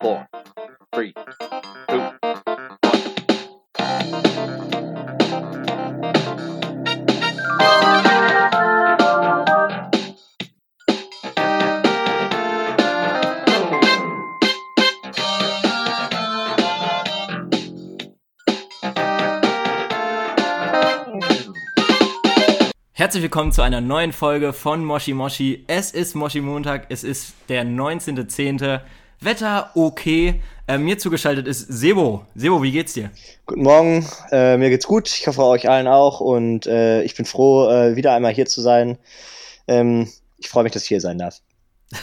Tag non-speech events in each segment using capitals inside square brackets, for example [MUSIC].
four, three, two. Herzlich willkommen zu einer neuen Folge von Moshi Moshi. Es ist Moshi Montag, es ist der 19.10. Wetter okay. Äh, mir zugeschaltet ist Sebo. Sebo, wie geht's dir? Guten Morgen, äh, mir geht's gut. Ich hoffe euch allen auch und äh, ich bin froh, äh, wieder einmal hier zu sein. Ähm, ich freue mich, dass ich hier sein darf. [LAUGHS]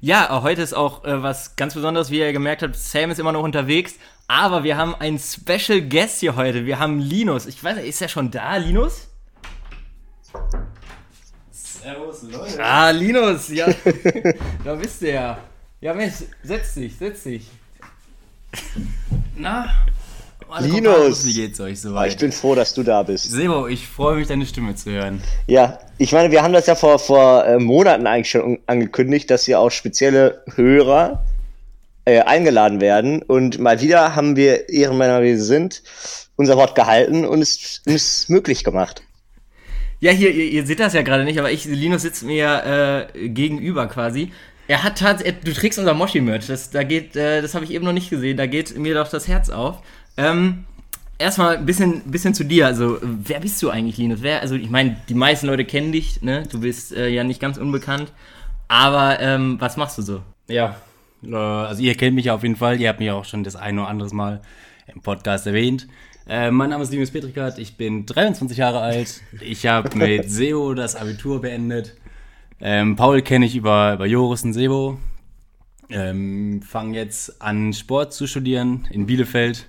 Ja, heute ist auch äh, was ganz Besonderes, wie ihr gemerkt habt. Sam ist immer noch unterwegs, aber wir haben einen Special Guest hier heute. Wir haben Linus. Ich weiß nicht, ist er schon da, Linus? Servus, Leute. Ah, Linus, ja. [LAUGHS] da bist du ja. Ja, Mensch, setz dich, setz dich. Na? Alle Linus. Wie geht's euch Aber ich soweit? bin froh, dass du da bist. Sebo, ich freue mich, deine Stimme zu hören. Ja, ich meine, wir haben das ja vor, vor äh, Monaten eigentlich schon angekündigt, dass wir auch spezielle Hörer äh, eingeladen werden. Und mal wieder haben wir Ehrenmänner, wie sie sind, unser Wort gehalten und es, es möglich gemacht. Ja, hier, ihr, ihr seht das ja gerade nicht, aber ich, Linus sitzt mir äh, gegenüber quasi. Er hat tatsächlich, du trägst unser Moshi-Merch, das, da geht, äh, das habe ich eben noch nicht gesehen, da geht mir doch das Herz auf. Ähm, erstmal ein bisschen, bisschen zu dir, also wer bist du eigentlich, Linus? Wer, also ich meine, die meisten Leute kennen dich, ne? Du bist äh, ja nicht ganz unbekannt, aber ähm, was machst du so? Ja, äh, also ihr kennt mich ja auf jeden Fall. Ihr habt mich auch schon das ein oder anderes Mal im Podcast erwähnt. Äh, mein Name ist Linus Petrikat, ich bin 23 Jahre alt. Ich habe mit [LAUGHS] SEO das Abitur beendet. Ähm, Paul kenne ich über, über Joris und Sebo. Ähm, Fange jetzt an, Sport zu studieren in Bielefeld.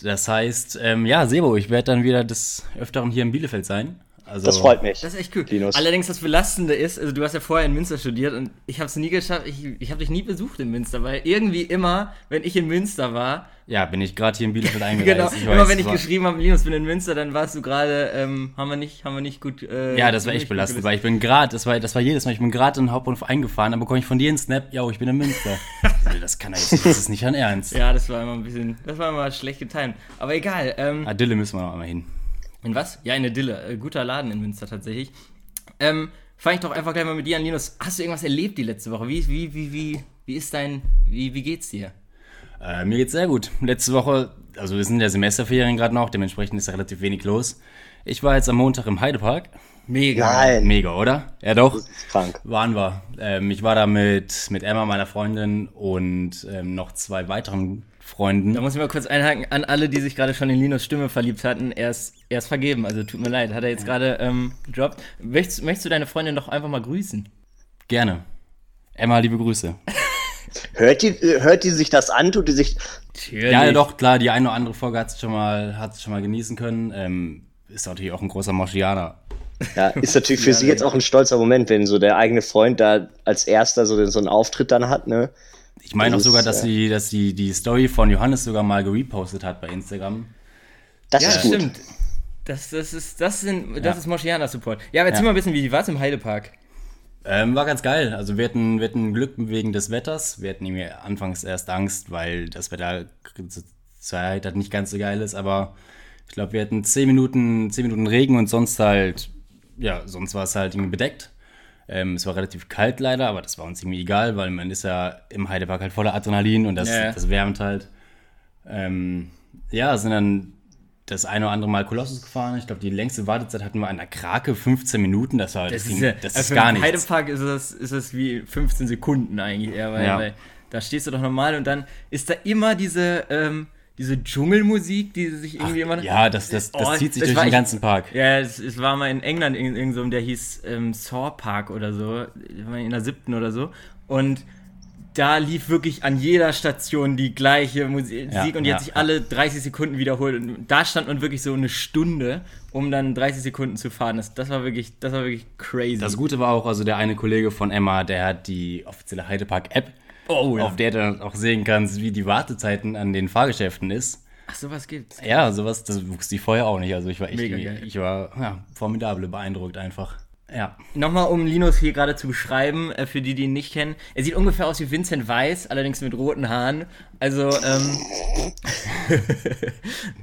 Das heißt, ähm, ja, Sebo, ich werde dann wieder des Öfteren hier in Bielefeld sein. Also, Das freut mich. Das ist echt cool. Linus. Allerdings das Belastende ist, also du hast ja vorher in Münster studiert und ich habe es nie geschafft, ich, ich habe dich nie besucht in Münster, weil irgendwie immer, wenn ich in Münster war, Ja, bin ich gerade hier in Bielefeld [LAUGHS] genau, eingereist. Ich immer weiß, wenn ich war- geschrieben habe, Linus, bin in Münster, dann warst du gerade, ähm, haben wir nicht, haben wir nicht gut. Äh, Ja, das war echt belastend, weil ich bin gerade, das war, das war jedes Mal, ich bin gerade in den Hauptbahnhof eingefahren, dann bekomme ich von dir einen Snap, yo, ich bin in Münster. das kann ja jetzt, das ist nicht an [LAUGHS] Ernst. Ja, das war immer ein bisschen, das war immer schlecht getimt. Aber egal. Ähm, Adille müssen wir noch einmal hin. In was? Ja, in der Dille. Äh, guter Laden in Münster tatsächlich. Ähm, Fange ich doch einfach gleich mal mit dir an, Linus. Hast du irgendwas erlebt die letzte Woche? Wie, wie, wie, wie, wie ist dein, wie, wie geht's dir? Äh, mir geht's sehr gut. Letzte Woche, also wir sind ja Semesterferien gerade noch, dementsprechend ist ja relativ wenig los. Ich war jetzt am Montag im Heidepark. Mega. Nein, Mega, oder? Ja doch. das ist krank. Waren wir. Ähm, ich war da mit, mit Emma, meiner Freundin, und ähm, noch zwei weiteren Freunden. Da muss ich mal kurz einhaken an alle, die sich gerade schon in Linus Stimme verliebt hatten. Er ist, er ist vergeben, also tut mir leid, hat er jetzt gerade ähm, gedroppt. Möchtest, möchtest du deine Freundin doch einfach mal grüßen? Gerne. Emma, liebe Grüße. [LAUGHS] Hört die, äh, hört die sich das an? Tut die sich. Natürlich. Ja, doch, klar, die eine oder andere Folge hat sie schon mal, schon mal genießen können. Ähm, ist natürlich auch ein großer Moschianer. Ja, ist natürlich für sie jetzt auch ein stolzer Moment, wenn so der eigene Freund da als erster so, den- so einen Auftritt dann hat, ne? Ich meine auch sogar, dass sie, dass sie die Story von Johannes sogar mal gerepostet hat bei Instagram. Das Ja, ist gut. stimmt. Das, das ist, das sind, das Ja. ist Moschianer-Support. Ja, aber erzähl Ja. mal ein bisschen, wie war es im Heidepark? Ähm, war ganz geil. Also wir hatten, wir hatten Glück wegen des Wetters. Wir hatten irgendwie anfangs erst Angst, weil das Wetter zur Zeit halt nicht ganz so geil ist, aber ich glaube, wir hatten 10 Minuten, 10 Minuten Regen und sonst halt, ja, sonst war es halt irgendwie bedeckt. Ähm, es war relativ kalt leider, aber das war uns irgendwie egal, weil man ist ja im Heidepark halt voller Adrenalin und das, ja. das wärmt halt. Ähm, ja, sind dann das eine oder andere Mal Kolossus gefahren. Ich glaube, die längste Wartezeit hatten wir an der Krake 15 Minuten. Das war das, ging, ja- das also ist gar nichts. Heidepark ist das, ist das wie 15 Sekunden eigentlich eher, weil, Ja. weil da stehst du doch normal und dann ist da immer diese, ähm, diese Dschungelmusik, die sich irgendwie immer. Ja, das, das, das Oh, zieht sich das durch den ganzen Park. Ja, es, es war mal in England in irgendeinem, so, der hieß ähm, Saw Park oder so, war in der siebten oder so. Und da lief wirklich an jeder Station die gleiche Musik Ja, und die ja, hat sich alle 30 Sekunden wiederholt. Und da stand man wirklich so eine Stunde, um dann 30 Sekunden zu fahren. Das, das war wirklich, das war wirklich crazy. Das Gute war auch, also der eine Kollege von Emma, der hat die offizielle Heidepark-App, oh, ja. auf der du dann auch sehen kannst, wie die Wartezeiten an den Fahrgeschäften ist. Ach, sowas gibt's. Ja, sowas, das wusste ich vorher auch nicht. Also ich war echt, Mega geil. ich war ja, formidabel beeindruckt einfach. Ja. Nochmal, um Linus hier gerade zu beschreiben, äh, für die, die ihn nicht kennen. Er sieht ungefähr aus wie Vincent Weiss, allerdings mit roten Haaren. Also, ähm. [LAUGHS]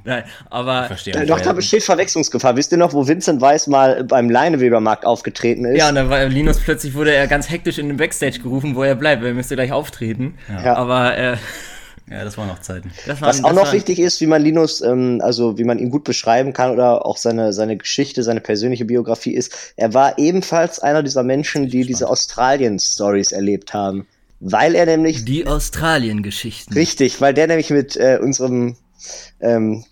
Nein, aber. Verstehe. Äh, Doch, da besteht Verwechslungsgefahr. Wisst ihr noch, wo Vincent Weiss mal beim Leinewebermarkt aufgetreten ist? Ja, und dann war Linus plötzlich wurde er ganz hektisch in den Backstage gerufen, wo er bleibt, weil er müsste gleich auftreten. Ja. Aber äh, Ja, das waren noch Zeiten. das war Was auch das noch wichtig ist, wie man Linus, ähm, also wie man ihn gut beschreiben kann oder auch seine, seine Geschichte, seine persönliche Biografie ist, er war ebenfalls einer dieser Menschen, die diese Australien-Stories erlebt haben. Weil er nämlich, Die Australien-Geschichten. richtig, weil der nämlich mit äh, unserem ähm,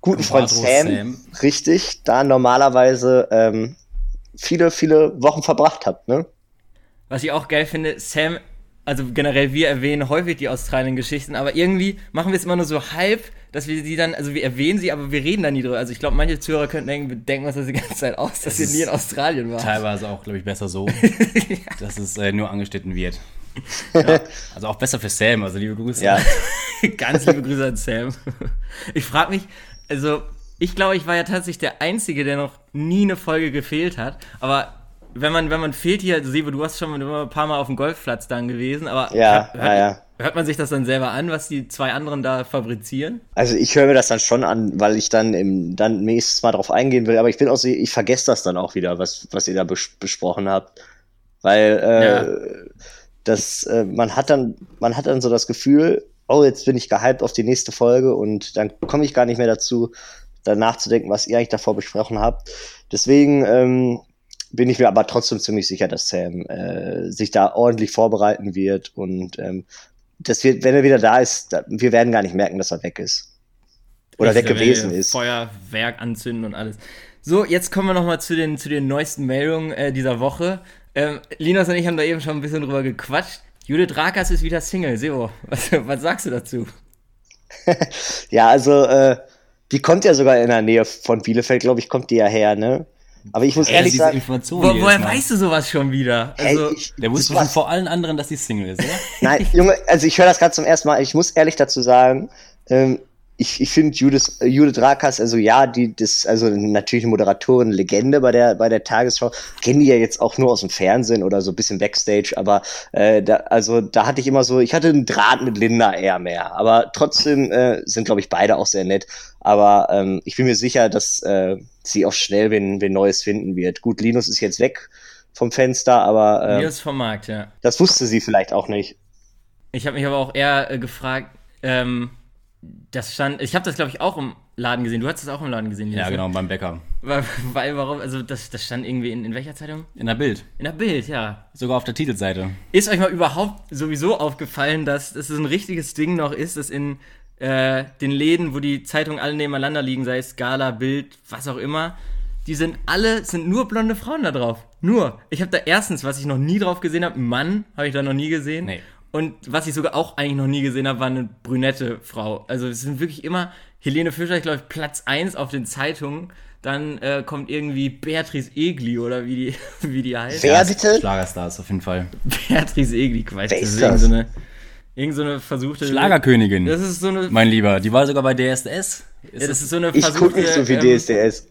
guten Freund Sam, Sam. richtig, da normalerweise ähm, viele, viele Wochen verbracht hat, ne? Was ich auch geil finde, Sam, also generell wir erwähnen häufig die Australien-Geschichten, aber irgendwie machen wir es immer nur so halb, dass wir sie dann, also wir erwähnen sie, aber wir reden da nie drüber. Also ich glaube, manche Zuhörer könnten denken, wir denken uns das die ganze Zeit aus, dass wir ist nie in Australien waren. Teilweise auch, glaube ich, besser so, [LAUGHS] dass es äh, nur angeschnitten wird. [LAUGHS] Also auch besser für Sam, also liebe Grüße. Ja. [LAUGHS] Ganz liebe Grüße an Sam. Ich frage mich, also ich glaube, ich war ja tatsächlich der Einzige, der noch nie eine Folge gefehlt hat. Aber wenn man, wenn man fehlt hier, also Sebo, du hast schon immer ein paar Mal auf dem Golfplatz dann gewesen, aber Ja, hört, ja, ja. hört man sich das dann selber an, was die zwei anderen da fabrizieren? Also ich höre mir das dann schon an, weil ich dann im, dann nächstes Mal drauf eingehen will, aber ich bin auch so, ich vergesse das dann auch wieder, was, was ihr da bes besprochen habt. Weil äh, Ja. das, äh, man hat dann, man hat dann so das Gefühl, oh, jetzt bin ich gehypt auf die nächste Folge und dann komme ich gar nicht mehr dazu, dann nachzudenken, was ihr eigentlich davor besprochen habt. Deswegen ähm, bin ich mir aber trotzdem ziemlich sicher, dass Sam äh, sich da ordentlich vorbereiten wird und ähm, das wird, wenn er wieder da ist, da, wir werden gar nicht merken, dass er weg ist. Oder weg Ich gewesen will ist. Feuerwerk anzünden und alles. So, jetzt kommen wir nochmal zu den, zu den neuesten Meldungen äh, dieser Woche. Ähm, Linus und ich haben da eben schon ein bisschen drüber gequatscht. Judith Rakas ist wieder Single. Sebo, [LAUGHS] was, was sagst du dazu? [LAUGHS] Ja, also, äh, die kommt ja sogar in der Nähe von Bielefeld, glaube ich, kommt die ja her, ne? Aber ich muss ehrlich diese sagen, Wo, woher weißt du sowas schon wieder? ey, Also, ich, Der wusste schon vor allen anderen, dass die Single ist, oder? Nein, Junge, also ich höre das gerade zum ersten Mal. Ich muss ehrlich dazu sagen, ähm, ich, ich finde Judith, äh, Judith Rakas, also ja, die, das, also natürlich eine Moderatorin, Legende bei der, bei der Tagesschau. Kennen die ja jetzt auch nur aus dem Fernsehen oder so ein bisschen Backstage, aber äh, da, also da hatte ich immer so, ich hatte einen Draht mit Linda eher mehr. Aber trotzdem äh, sind, glaube ich, beide auch sehr nett. Aber ähm, ich bin mir sicher, dass äh, sie auch schnell wen, wen Neues finden wird. Gut, Linus ist jetzt weg vom Fenster, aber äh, Linus vom Markt, ja. das wusste sie vielleicht auch nicht. Ich habe mich aber auch eher äh, gefragt, ähm, das stand, ich habe das glaube ich auch im Laden gesehen. Du hast es auch im Laden gesehen. Ja, genau, beim Bäcker. Weil, weil warum, also das, das stand irgendwie in, in welcher Zeitung? In der Bild. In der Bild, ja. Sogar auf der Titelseite. Ist euch mal überhaupt sowieso aufgefallen, dass das ein richtiges Ding noch ist, dass in äh, den Läden, wo die Zeitungen alle nebeneinander liegen, sei es Scala, Bild, was auch immer, die sind alle, sind nur blonde Frauen da drauf. Nur. Ich habe da erstens, was ich noch nie drauf gesehen habe, einen Mann habe ich da noch nie gesehen. Nee. Und was ich sogar auch eigentlich noch nie gesehen habe, war eine brünette Frau. Also es sind wirklich immer Helene Fischer, ich glaube Platz 1 auf den Zeitungen. Dann äh, kommt irgendwie Beatrice Egli oder wie die, [LAUGHS] wie die heißt. Wer bitte? Schlagerstars auf jeden Fall. Beatrice Egli, ich weiß Wer das ist ist irgend das? so eine, irgend so eine versuchte. Schlagerkönigin. Das ist so eine. mein Lieber, die war sogar bei DSDS. ja, das ist so eine Ich versuchte. gucke nicht so viel ähm, DSDS.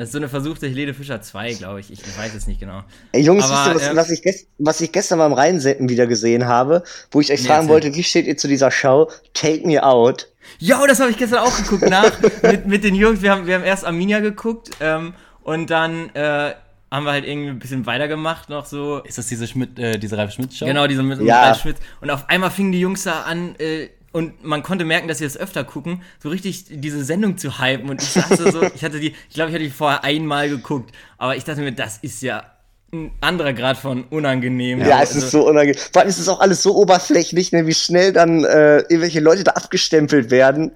Das ist so eine versuchte Helene Fischer 2, glaube ich. ich. Weiß es nicht genau. Ey, Jungs, Aber, wisst ihr, was, ähm, was, ich gest was ich gestern beim Reinsetten wieder gesehen habe, wo ich euch Nee, fragen wollte, wie steht ihr zu dieser Show Take Me Out? Ja, das habe ich gestern auch geguckt nach [LAUGHS] mit, mit den Jungs. Wir haben, wir haben erst Arminia geguckt ähm, und dann äh, haben wir halt irgendwie ein bisschen weitergemacht noch so. Ist das diese Schmidt, äh, diese Ralf Schmidt Show? Genau, diese mit, mit Ja. Ralf Schmitz. Und auf einmal fingen die Jungs da an äh, und man konnte merken, dass sie das öfter gucken, so richtig diese Sendung zu hypen. Und ich saß so, ich hatte die, ich glaube, ich hatte die vorher einmal geguckt, aber ich dachte mir, das ist ja ein anderer Grad von unangenehm. Ja, es Also- ist so unangenehm. Vor allem ist es auch alles so oberflächlich, ne, wie schnell dann äh, irgendwelche Leute da abgestempelt werden.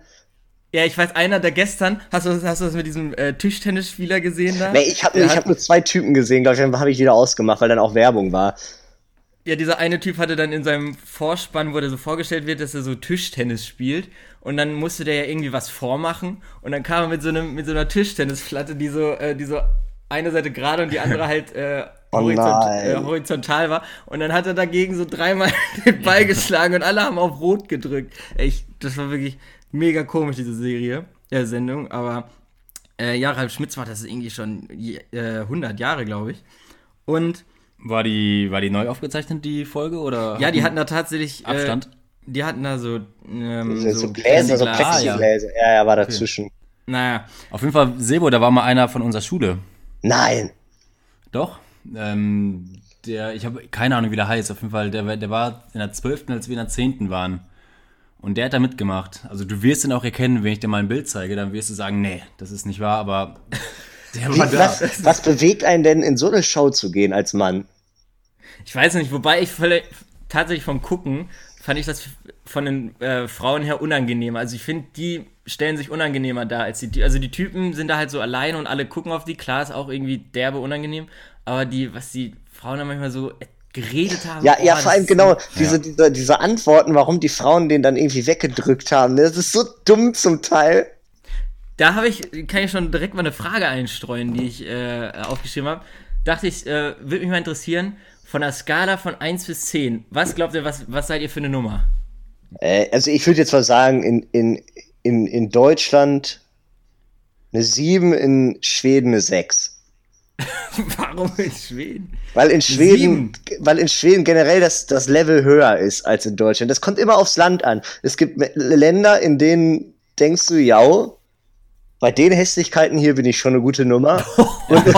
Ja, ich weiß, einer, der gestern, hast du, hast du das mit diesem äh, Tischtennisspieler gesehen da? Nee, ich habe hab nur zwei Typen gesehen, glaube ich, dann habe ich wieder ausgemacht, weil dann auch Werbung war. Ja, dieser eine Typ hatte dann in seinem Vorspann, wo der so vorgestellt wird, dass er so Tischtennis spielt. Und dann musste der ja irgendwie was vormachen. Und dann kam er mit so, einem, mit so einer Tischtennisplatte, die so, äh, die so eine Seite gerade und die andere halt äh, [LAUGHS] Oh horizont, äh, horizontal war. Und dann hat er dagegen so dreimal [LAUGHS] den Ball geschlagen und alle haben auf Rot gedrückt. Echt, das war wirklich mega komisch, diese Serie, äh, Sendung. Aber äh, ja, Ralf Schmitz macht das irgendwie schon je- äh, 100 Jahre, glaube ich. Und War die, war die neu aufgezeichnet, die Folge? Oder ja, die hatten da tatsächlich. Abstand? Äh, die hatten da so. Ähm, So, so Gläser, so Plexiglas. Plexigläser. Ja, ja, war dazwischen. Naja, Auf jeden Fall, Sebo, da war mal einer von unserer Schule. Nein. Doch. Ähm, der, ich habe keine Ahnung, wie der heißt. Auf jeden Fall, der, war- der war in der 12., als wir in der 10. waren. Und der hat da mitgemacht. Also du wirst ihn auch erkennen, wenn ich dir mal ein Bild zeige, dann wirst du sagen, nee, das ist nicht wahr, aber der [LAUGHS] Wie, war da. was, was bewegt einen denn, in so eine Show zu gehen als Mann? Ich weiß nicht, wobei ich völlig, tatsächlich vom Gucken fand ich das von den äh, Frauen her unangenehmer. Also ich finde, die stellen sich unangenehmer dar als die. Also die Typen sind da halt so alleine und alle gucken auf die. Klar ist auch irgendwie derbe unangenehm, aber die, was die Frauen da manchmal so geredet haben. Ja, oh, ja, das vor allem genau, so- diese, diese, diese Antworten, warum die Frauen den dann irgendwie weggedrückt haben. ne? Das ist so dumm zum Teil. Da habe ich, kann ich schon direkt mal eine Frage einstreuen, die ich äh, aufgeschrieben habe. Dachte ich, äh, würde mich mal interessieren, von der Skala von 1 bis 10, was glaubt ihr, was, was seid ihr für eine Nummer? Äh, also ich würde jetzt mal sagen, in, in, in, in Deutschland eine 7, in Schweden eine 6. [LAUGHS] Warum in Schweden? Weil in Schweden, weil in Schweden generell das, das Level höher ist als in Deutschland. Das kommt immer aufs Land an. Es gibt Länder, in denen denkst du, ja, bei den Hässlichkeiten hier bin ich schon eine gute Nummer. [LAUGHS] und, Gut,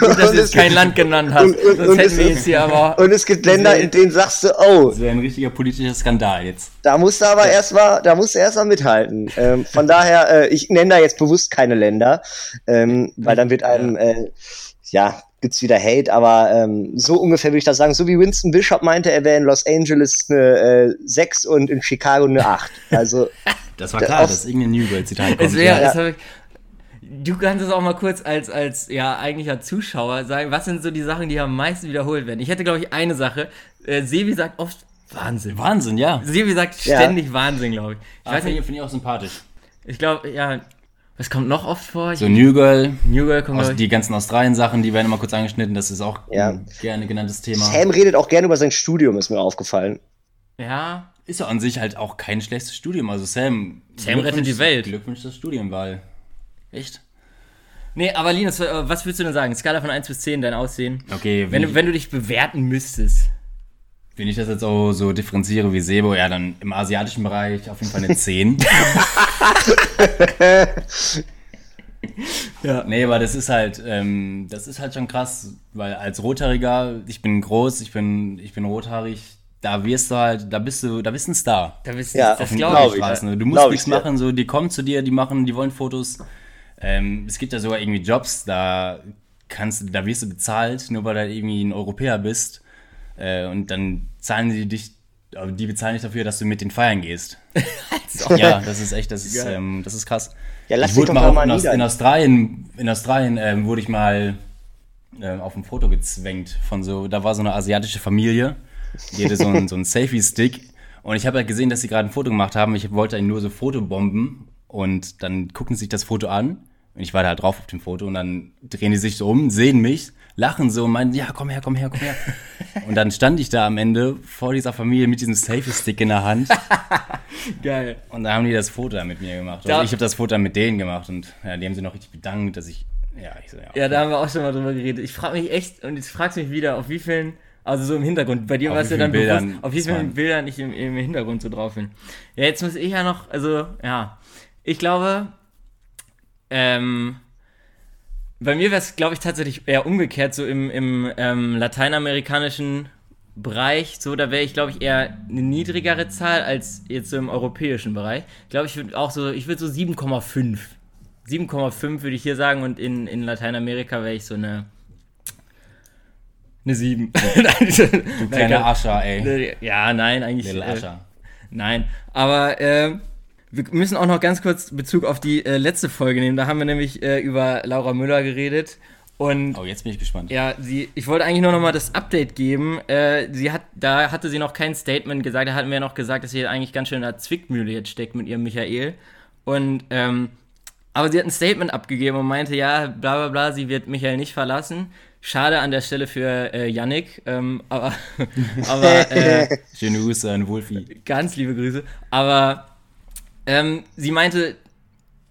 dass du es jetzt kein Land genannt hast. und- und- und es wir ist- jetzt hier aber. und es gibt Länder, in denen sagst du, oh, Das wäre ein richtiger politischer Skandal jetzt. da musst du aber erstmal, da musst du erstmal mithalten. Ähm, von [LAUGHS] daher, äh, ich nenne da jetzt bewusst keine Länder, ähm, weil dann wird einem, äh, ja, gibt's wieder Hate, aber ähm, so ungefähr würde ich das sagen. So wie Winston Bishop meinte, er wäre in Los Angeles eine äh, 6 und in Chicago eine 8. Also, [LAUGHS] Das war klar, dass irgendein New World-Zitat kommt. Es wär, ja. es du kannst es auch mal kurz als, als ja, eigentlicher Zuschauer sagen, was sind so die Sachen, die am meisten wiederholt werden? Ich hätte, glaube ich, eine Sache. Äh, Sevi sagt oft Wahnsinn. Wahnsinn, ja. Sevi sagt Ja. ständig Wahnsinn, glaube ich. Ich Ich weiß finde nicht, find ich auch sympathisch. ich glaube, ja, was kommt noch oft vor? So New Girl, New Girl kommt, aus, ich. die ganzen Australien-Sachen, die werden immer kurz angeschnitten. Das ist auch Ja. ein gerne genanntes Thema. Sam redet auch gerne über sein Studium, ist mir aufgefallen. Ja, Ist ja an sich halt auch kein schlechtes Studium. Also Sam. Sam rettet die Glückwunsch- Welt. Glückwunsch zur Studienwahl. Echt? Nee, aber Linus, äh, was würdest du denn sagen? Skala von 1 bis 10, dein Aussehen. Okay, Wenn wenn, du, wenn du dich bewerten müsstest. wenn ich das jetzt auch so differenziere wie Sebo, ja, dann im asiatischen Bereich auf jeden Fall eine [LAUGHS] 10. [LAUGHS] Ja. Nee, aber das ist halt, ähm, das ist halt schon krass, weil als Rothaariger, ich bin groß, ich bin, ich bin rothaarig, da wirst du halt, da bist du, da bist du ein Star. Da bist Ja, das auf jeden glaube Fall. ich. Straßen. Du musst nichts ich, machen, so, die kommen zu dir, die machen, die wollen Fotos. Ähm, es gibt ja sogar irgendwie Jobs, da kannst du, da wirst du bezahlt, nur weil du halt irgendwie ein Europäer bist. Äh, und dann zahlen die dich, aber die bezahlen dich dafür, dass du mit den feiern gehst. [LAUGHS] ja, das ist echt, das ist, ähm, das ist krass. Ja, lass ich wurde doch mal mal in, Aus, in Australien, in Australien ähm, wurde ich mal ähm, auf ein Foto gezwängt von so, da war so eine asiatische Familie, die hatte so einen, so einen [LAUGHS] Selfie-Stick und ich habe halt gesehen, dass sie gerade ein Foto gemacht haben. Ich wollte ihnen nur so Fotobomben und dann gucken sie sich das Foto an und ich war da halt drauf auf dem Foto und dann drehen die sich so um, sehen mich, lachen so und meinen, ja, komm her, komm her, komm her. [LAUGHS] Und dann stand ich da am Ende vor dieser Familie mit diesem Selfie-Stick in der Hand [LAUGHS] Geil. und da haben die das Foto mit mir gemacht. Da- Also ich habe das Foto dann mit denen gemacht und ja, die haben sich noch richtig bedankt, dass ich, ja, ich so, ja. Ja, da haben wir auch schon mal drüber geredet. Ich frage mich echt, und jetzt fragst du mich wieder, auf wie vielen, also so im Hintergrund, bei dir Auf war es wie ja dann vielen bewusst, Bildern auf wie es vielen waren. Bildern ich im, im Hintergrund so drauf bin. Ja, jetzt muss ich ja noch, also, ja, ich glaube, ähm, bei mir wäre es, glaube ich, tatsächlich eher umgekehrt, so im, im ähm, lateinamerikanischen Bereich, so, da wäre ich, glaube ich, eher eine niedrigere Zahl als jetzt so im europäischen Bereich. Ich glaube, ich würde auch so, ich würde so 7,5. 7,5 würde ich hier sagen und in, in Lateinamerika wäre ich so eine eine 7. Du [LAUGHS] kleiner Ascher, ey. Ja, nein, eigentlich. Little Äh, Ascher. nein, aber äh, wir müssen auch noch ganz kurz Bezug auf die äh, letzte Folge nehmen. Da haben wir nämlich äh, über Laura Müller geredet. Und Oh, jetzt bin ich gespannt. ja, sie, ich wollte eigentlich nur noch mal das Update geben. Äh, sie hat, da hatte sie noch kein Statement gesagt. Da hatten wir ja noch gesagt, dass sie eigentlich ganz schön in der Zwickmühle jetzt steckt mit ihrem Michael. Und, ähm, aber sie hat ein Statement abgegeben und meinte, ja, bla bla bla, sie wird Michael nicht verlassen. Schade an der Stelle für äh, Yannick, ähm, aber, [LAUGHS] aber äh, Schöne Grüße an Wolfi. ganz liebe Grüße. Aber ähm, sie meinte,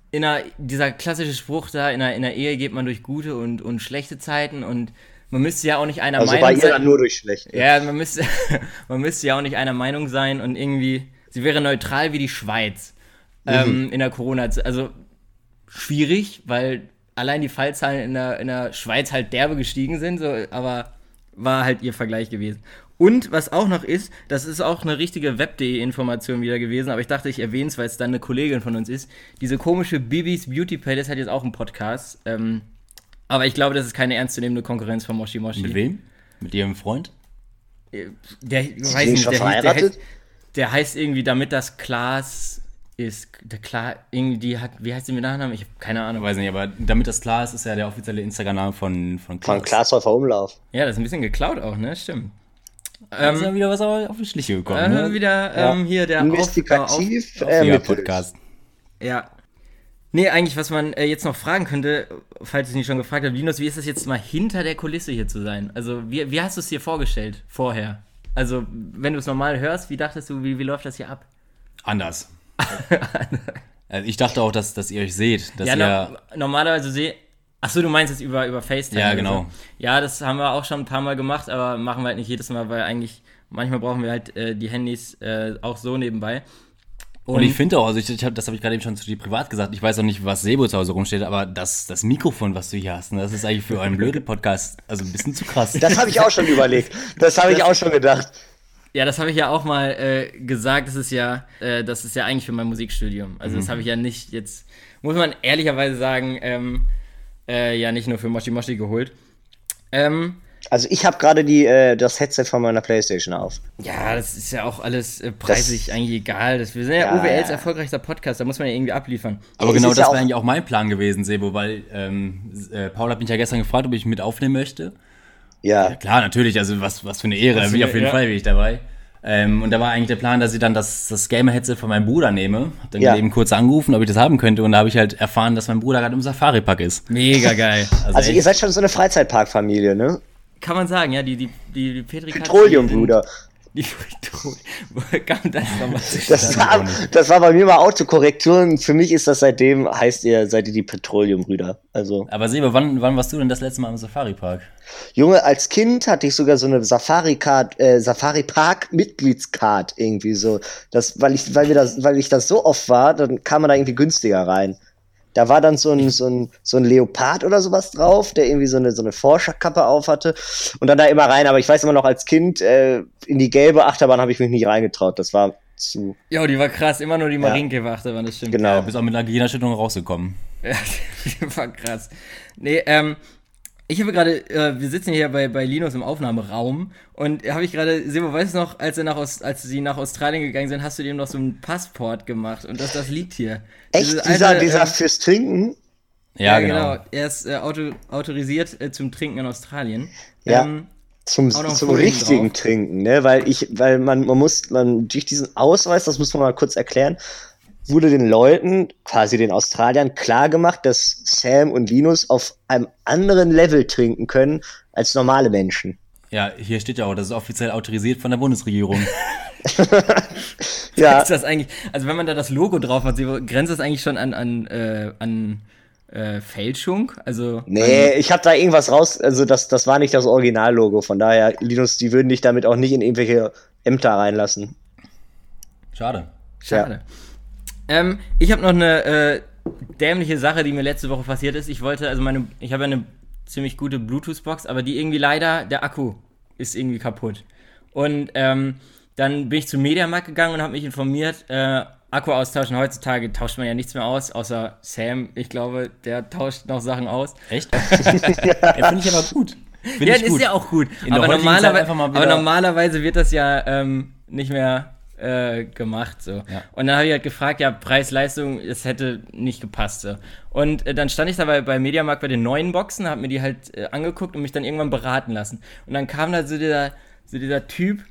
in einer, dieser klassische Spruch da, in einer, in einer Ehe geht man durch gute und, und schlechte Zeiten und man müsste ja auch nicht einer Also Meinung war ihr sein. dann nur durch schlecht. Ja, man müsste, [LAUGHS] man müsste ja auch nicht einer Meinung sein und irgendwie, sie wäre neutral wie die Schweiz ähm, in der corona Also schwierig, weil allein die Fallzahlen in der, in der Schweiz halt derbe gestiegen sind, so, aber war halt ihr Vergleich gewesen. Und was auch noch ist, das ist auch eine richtige Web.de-Information wieder gewesen, aber ich dachte, ich erwähne es, weil es dann eine Kollegin von uns ist. Diese komische Bibis Beauty Palace hat jetzt auch einen Podcast. Ähm, aber ich glaube, das ist keine ernstzunehmende Konkurrenz von Moshi Moshi. Mit wem? Mit ihrem Freund? Der, ich die weiß nicht, schon der, hieß- der, verheiratet? heißt, der heißt irgendwie, damit das Klaas ist. Der Klar, irgendwie, die hat, wie heißt sie mit Nachnamen? Ich habe keine Ahnung. Weiß nicht, aber damit das klar ist, ist ja der offizielle Instagram-Name von, von Von Glashäufer Umlauf. Ja, das ist ein bisschen geklaut auch, ne? Stimmt. Da ist ja wieder was auf die Schliche gekommen. Äh, ne? wieder Ja. ähm, hier der Investigativ Auf, äh, mit Podcast. auf, ja. Nee, eigentlich, was man äh, jetzt noch fragen könnte, falls ich nicht schon gefragt habe, Linus, wie ist das jetzt mal hinter der Kulisse hier zu sein? Also, wie, wie hast du es dir vorgestellt vorher? Also, wenn du es normal hörst, wie dachtest du, wie, wie läuft das hier ab? Anders. also [LAUGHS] ich dachte auch, dass, dass ihr euch seht. Dass ja, ihr, no normalerweise sehe. Achso, du meinst jetzt über, über FaceTime. Ja, genau. So. Ja, das haben wir auch schon ein paar Mal gemacht, aber machen wir halt nicht jedes Mal, weil eigentlich manchmal brauchen wir halt äh, die Handys äh, auch so nebenbei. und ich finde auch, also ich, ich hab, das habe ich gerade eben schon zu dir privat gesagt, ich weiß auch nicht, was Sebo zu Hause rumsteht, aber das, das Mikrofon, was du hier hast, ne, das ist eigentlich für einen Blödel-Podcast also ein bisschen zu krass. Das habe ich auch schon überlegt. Das habe ich auch schon gedacht. Ja, das habe ich ja auch mal äh, gesagt. Das ist ja, äh, das ist ja eigentlich für mein Musikstudium. Also Mhm. das habe ich ja nicht jetzt, muss man ehrlicherweise sagen, ähm, äh, ja nicht nur für Moshi Moshi geholt. Ähm, Also ich habe gerade die äh, das Headset von meiner Playstation auf. ja, das ist ja auch alles äh, preisig eigentlich egal. Das, wir sind ja, Ja, OWLs ja. erfolgreichster Podcast, da muss man ja irgendwie abliefern. Aber Es genau ja das auch- wäre eigentlich auch mein Plan gewesen, Sebo, weil ähm, äh, Paul hat mich ja gestern gefragt, ob ich mit aufnehmen möchte. Ja. Klar, natürlich, also was, was für eine Ehre, da bin ich auf jeden ja. Fall bin ich dabei. Ähm, und da war eigentlich der Plan, dass ich dann das, das Gamer-Headset von meinem Bruder nehme. Hab dann Ja. eben kurz angerufen, ob ich das haben könnte. Und da habe ich halt erfahren, dass mein Bruder gerade im Safari-Park ist. Mega geil. [LAUGHS] Also echt- ihr seid schon so eine Freizeitparkfamilie, ne? Kann man sagen, ja, die, die, die, die Petri Petroleum, Bruder. Die. [LAUGHS] Woher kam das nochmal Das war, das war bei mir mal Autokorrektur und für mich ist das seitdem, heißt ihr, seid ihr die Petroleum-Brüder. Also, Aber Sebo, wann, wann warst du denn das letzte Mal im Safari-Park? Junge, als Kind hatte ich sogar so eine Safari-Card, äh, Safari-Park-Mitgliedscard irgendwie so. Das, weil ich, weil wir das, weil ich das so oft war, dann kam man da irgendwie günstiger rein. Da war dann so ein, so ein, so ein Leopard oder sowas drauf, der irgendwie so eine, so eine Forscherkappe auf hatte. Und dann da immer rein. Aber ich weiß immer noch, als Kind äh, in die gelbe Achterbahn habe ich mich nicht reingetraut. Das war zu. Ja, die war krass. Immer nur die Marienkäfer war das stimmt. Genau. Du bist auch mit einer Gehirnerschütterung rausgekommen. Ja, [LAUGHS] die war krass. Nee, ähm, ich habe gerade, äh, wir sitzen hier bei, bei Linus im Aufnahmeraum und habe ich gerade, Sebo, weißt du noch, als, er nach Aus, als sie nach Australien gegangen sind, hast du dem noch so ein Passport gemacht und das, das liegt hier. Echt? Diese dieser, alte, dieser ähm, fürs Trinken? Ja, genau. Er ist äh, auto, autorisiert äh, zum Trinken in Australien. Ja. Ähm, Zum, zum richtigen drauf. Trinken, ne? Weil ich, weil man, man muss, man durch diesen Ausweis, das muss man mal kurz erklären, wurde den Leuten, quasi den Australiern, klar gemacht, dass Sam und Linus auf einem anderen Level trinken können als normale Menschen. Ja, hier steht ja auch, das ist offiziell autorisiert von der Bundesregierung. [LAUGHS] [LAUGHS] Ja, ist das eigentlich, also wenn man da das Logo drauf hat, grenzt das eigentlich schon an, an, äh, an äh, Fälschung? Also, nee, ich habe da irgendwas raus, also das, das war nicht das Originallogo, von daher, Linus, die würden dich damit auch nicht in irgendwelche Ämter reinlassen. Schade. Schade. Ähm, ich habe noch eine äh, dämliche Sache, die mir letzte Woche passiert ist. Ich wollte, also meine, ich habe eine ziemlich gute Bluetooth-Box, aber die irgendwie leider, der Akku ist irgendwie kaputt. Und ähm, dann bin ich zum Mediamarkt gegangen und habe mich informiert, äh, Akku austauschen. Heutzutage tauscht man ja nichts mehr aus, außer Sam. Ich glaube, der tauscht noch Sachen aus. Echt? [LAUGHS] ja, finde ich aber gut. Find Ja, ist ja auch gut. Aber, normalerweise, aber normalerweise wird das ja ähm, nicht mehr äh, gemacht. So. Ja. Und dann habe ich halt gefragt, ja, Preis-Leistung, es hätte nicht gepasst. So. Und äh, dann stand ich da bei, bei Mediamarkt bei den neuen Boxen, habe mir die halt äh, angeguckt und mich dann irgendwann beraten lassen. Und dann kam da so dieser, so dieser Typ,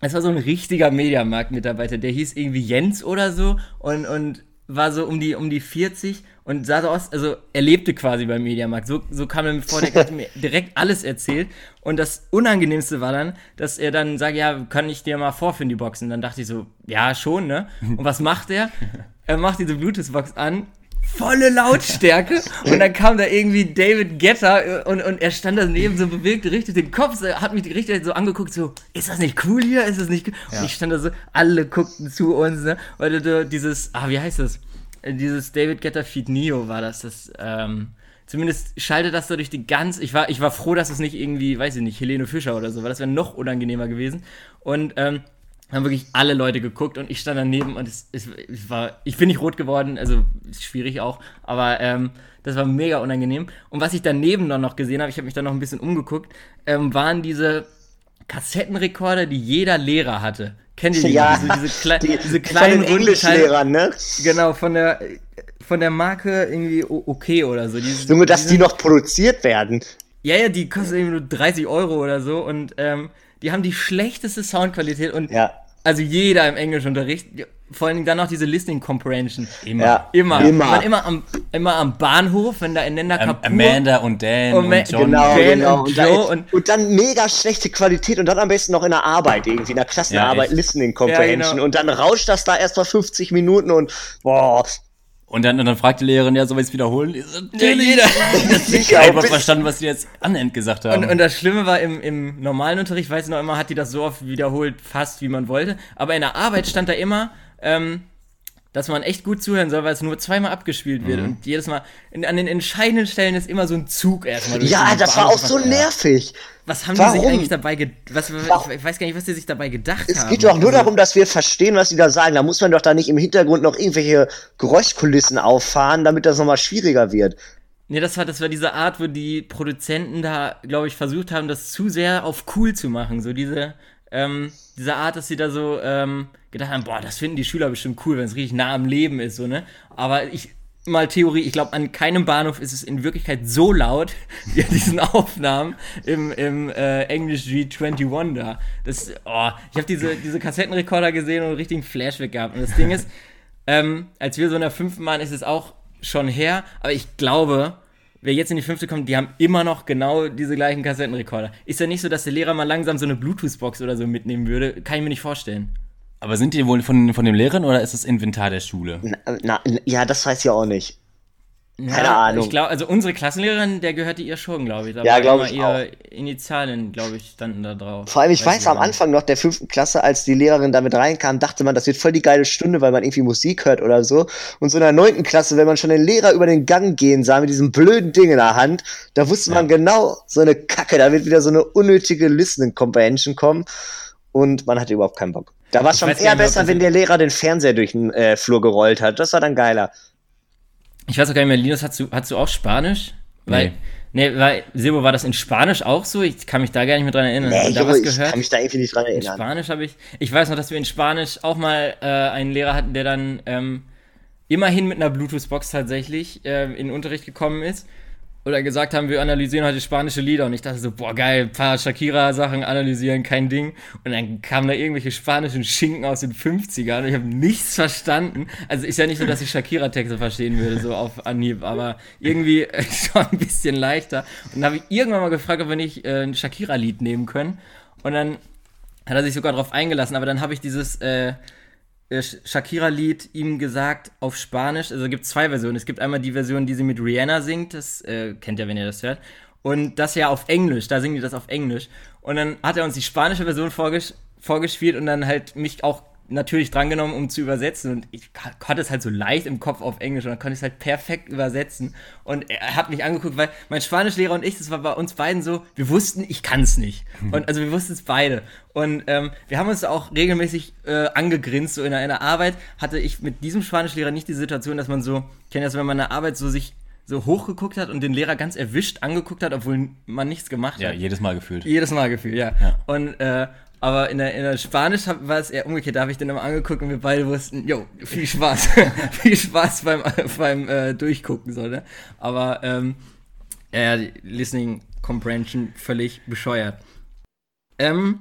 es war so ein richtiger Mediamarkt-Mitarbeiter, der hieß irgendwie Jens oder so und, und war so um die, um die 40 und sah so aus, also er lebte quasi beim Mediamarkt. So, so kam er mir vor, der hat mir [LAUGHS] direkt alles erzählt. Und das Unangenehmste war dann, dass er dann sagt, ja, kann ich dir mal vorführen, die Boxen? Dann dachte ich so, ja, schon, ne? Und was macht er? Er macht diese Bluetooth-Box an, volle Lautstärke und dann kam da irgendwie David Getter äh, und, und er stand daneben so bewegt, richtig den Kopf, so, hat mich richtig so angeguckt, so, ist das nicht cool hier? Ist das nicht cool? Und ich stand da so, alle guckten zu uns, ne? Weil du dieses, ah, wie heißt das? Äh, Dieses David Getter Feed Neo war das, das, ähm, zumindest schaltet das so durch die ganz, ich war, ich war froh, dass es nicht irgendwie, weiß ich nicht, Helene Fischer oder so, weil das wäre noch unangenehmer gewesen und, ähm, haben wirklich alle Leute geguckt und ich stand daneben und es, es, es war, ich bin nicht rot geworden, also ist schwierig auch, aber ähm, das war mega unangenehm. Und was ich daneben dann noch gesehen habe, ich habe mich dann noch ein bisschen umgeguckt, ähm, waren diese Kassettenrekorder, die jeder Lehrer hatte. Kennt ihr die? Ja, diese, diese, klei die, diese kleinen von den Englischlehrern, ne? Genau, von der von der Marke irgendwie okay oder so. Die, Junge, dass die noch produziert werden. Ja, ja, die kosten irgendwie nur 30 Euro oder so und ähm, die haben die schlechteste Soundqualität und Ja. Also jeder im Englischunterricht, vor allem dann noch diese Listening Comprehension. Immer. Ja. Immer. Immer. Man immer, am, immer am Bahnhof, wenn da ineinander Ähm, Kapur. Amanda und Dan Und und, Ma- John. Genau, Dan genau. und Und, Joe dann, und- und, dann mega schlechte Qualität und dann am besten noch in der Arbeit irgendwie, in der Klassenarbeit, Ja. Listening Comprehension. genau. Und dann rauscht das da erst mal 50 Minuten und boah, Und dann, und dann fragt die Lehrerin, ja, soll ich es wiederholen? Ich so, Ja, Natürlich. jeder. [LAUGHS] Ich habe bis- verstanden, was die jetzt anend gesagt haben. Und, und das Schlimme war, im, im normalen Unterricht, weiß ich noch immer, hat die das so oft wiederholt, fast wie man wollte. Aber in der Arbeit stand da immer, ähm, dass man echt gut zuhören soll, weil es nur zweimal abgespielt wird. Und jedes Mal, in, an den entscheidenden Stellen ist immer so ein Zug erstmal. durch ja, das war Bahnhof. auch so nervig. Was haben die Warum? sich eigentlich dabei gedacht? Ich, ich weiß gar nicht, was die sich dabei gedacht Es haben. geht doch nur Also- darum, dass wir verstehen, was die da sagen. Da muss man doch da nicht im Hintergrund noch irgendwelche Geräuschkulissen auffahren, damit das nochmal schwieriger wird. Nee, das war, das war diese Art, wo die Produzenten da, glaube ich, versucht haben, das zu sehr auf cool zu machen. So diese, ähm, diese Art, dass sie da so ähm, gedacht haben, boah, das finden die Schüler bestimmt cool, wenn es richtig nah am Leben ist, so, ne? Aber ich, mal Theorie, ich glaube, an keinem Bahnhof ist es in Wirklichkeit so laut [LAUGHS] wie an diesen Aufnahmen im, im äh, English G21 da. Das, oh, ich habe diese, diese Kassettenrekorder gesehen und einen richtigen Flashback gehabt. Und das Ding ist, ähm, als wir so in der fünften waren, ist es auch schon her, aber ich glaube, wer jetzt in die fünfte kommt, die haben immer noch genau diese gleichen Kassettenrekorder. Ist ja nicht so, dass der Lehrer mal langsam so eine Bluetooth-Box oder so mitnehmen würde. Kann ich mir nicht vorstellen. Aber sind die wohl von, von dem Lehrern oder ist das Inventar der Schule? Na, na, ja, das weiß ich auch nicht. Keine Ja, Ahnung. Ich glaube, also unsere Klassenlehrerin, der gehörte ihr schon, glaube ich. Da Ja, war glaub immer ich ihre Initialen, glaube ich, standen da drauf. Vor allem, ich weiß, am nicht. Anfang noch der fünften Klasse, als die Lehrerin damit reinkam, dachte man, das wird voll die geile Stunde, weil man irgendwie Musik hört oder so. Und so in der neunten Klasse, wenn man schon den Lehrer über den Gang gehen sah mit diesem blöden Ding in der Hand, da wusste man genau, so eine Kacke, da wird wieder so eine unnötige Listening Comprehension kommen. Und man hatte überhaupt keinen Bock. Da war es schon weiß eher besser, wenn der Lehrer den Fernseher durch den äh, Flur gerollt hat. Das war dann geiler. Ich weiß auch gar nicht mehr, Linus, hast du, hast du auch Spanisch? Weil, nee, weil, Sebo, war das in Spanisch auch so? Ich kann mich da gar nicht mehr dran erinnern. Nee, Junge, was ich gehört? kann mich da irgendwie nicht dran In erinnern. Spanisch habe ich. Ich weiß noch, dass wir in Spanisch auch mal äh, einen Lehrer hatten, der dann ähm, immerhin mit einer Bluetooth-Box tatsächlich äh, in den Unterricht gekommen ist. Oder gesagt haben, wir analysieren heute spanische Lieder. Und ich dachte so, boah, geil, paar Shakira-Sachen analysieren, kein Ding. Und dann kamen da irgendwelche spanischen Schinken aus den 50ern und ich habe nichts verstanden. Also ist ja nicht so, dass ich Shakira-Texte verstehen würde, so auf Anhieb, aber irgendwie äh, [LAUGHS] schon ein bisschen leichter. Und dann habe ich irgendwann mal gefragt, ob wir nicht äh, ein Shakira-Lied nehmen können. Und dann hat er sich sogar darauf eingelassen, aber dann habe ich dieses äh, Shakira-Lied ihm gesagt auf Spanisch. Also es gibt zwei Versionen. Es gibt einmal die Version, die sie mit Rihanna singt, das äh, kennt ihr, wenn ihr das hört. Und das ja auf Englisch, da singen die das auf Englisch. Und dann hat er uns die spanische Version vorges vorgespielt und dann halt mich auch natürlich drangenommen, um zu übersetzen. Und ich hatte es halt so leicht im Kopf auf Englisch und dann konnte ich es halt perfekt übersetzen. Und er hat mich angeguckt, weil mein Spanischlehrer und ich, das war bei uns beiden so, wir wussten, ich kann es nicht. Und also wir wussten es beide. Und ähm, wir haben uns auch regelmäßig äh, angegrinst, so in einer, Arbeit hatte ich mit diesem Spanischlehrer nicht die Situation, dass man so, kennt das, wenn man in der Arbeit so sich so hochgeguckt hat und den Lehrer ganz erwischt angeguckt hat, obwohl man nichts gemacht Ja, hat. jedes Mal gefühlt. Jedes Mal gefühlt, ja. Ja. Und, äh, aber in der, in der Spanisch war es eher umgekehrt. Da habe ich den immer angeguckt und wir beide wussten, jo, viel Spaß. [LAUGHS] viel Spaß beim, beim äh, Durchgucken, so, ne? Aber, ähm, ja, Listening Comprehension völlig bescheuert. Ähm,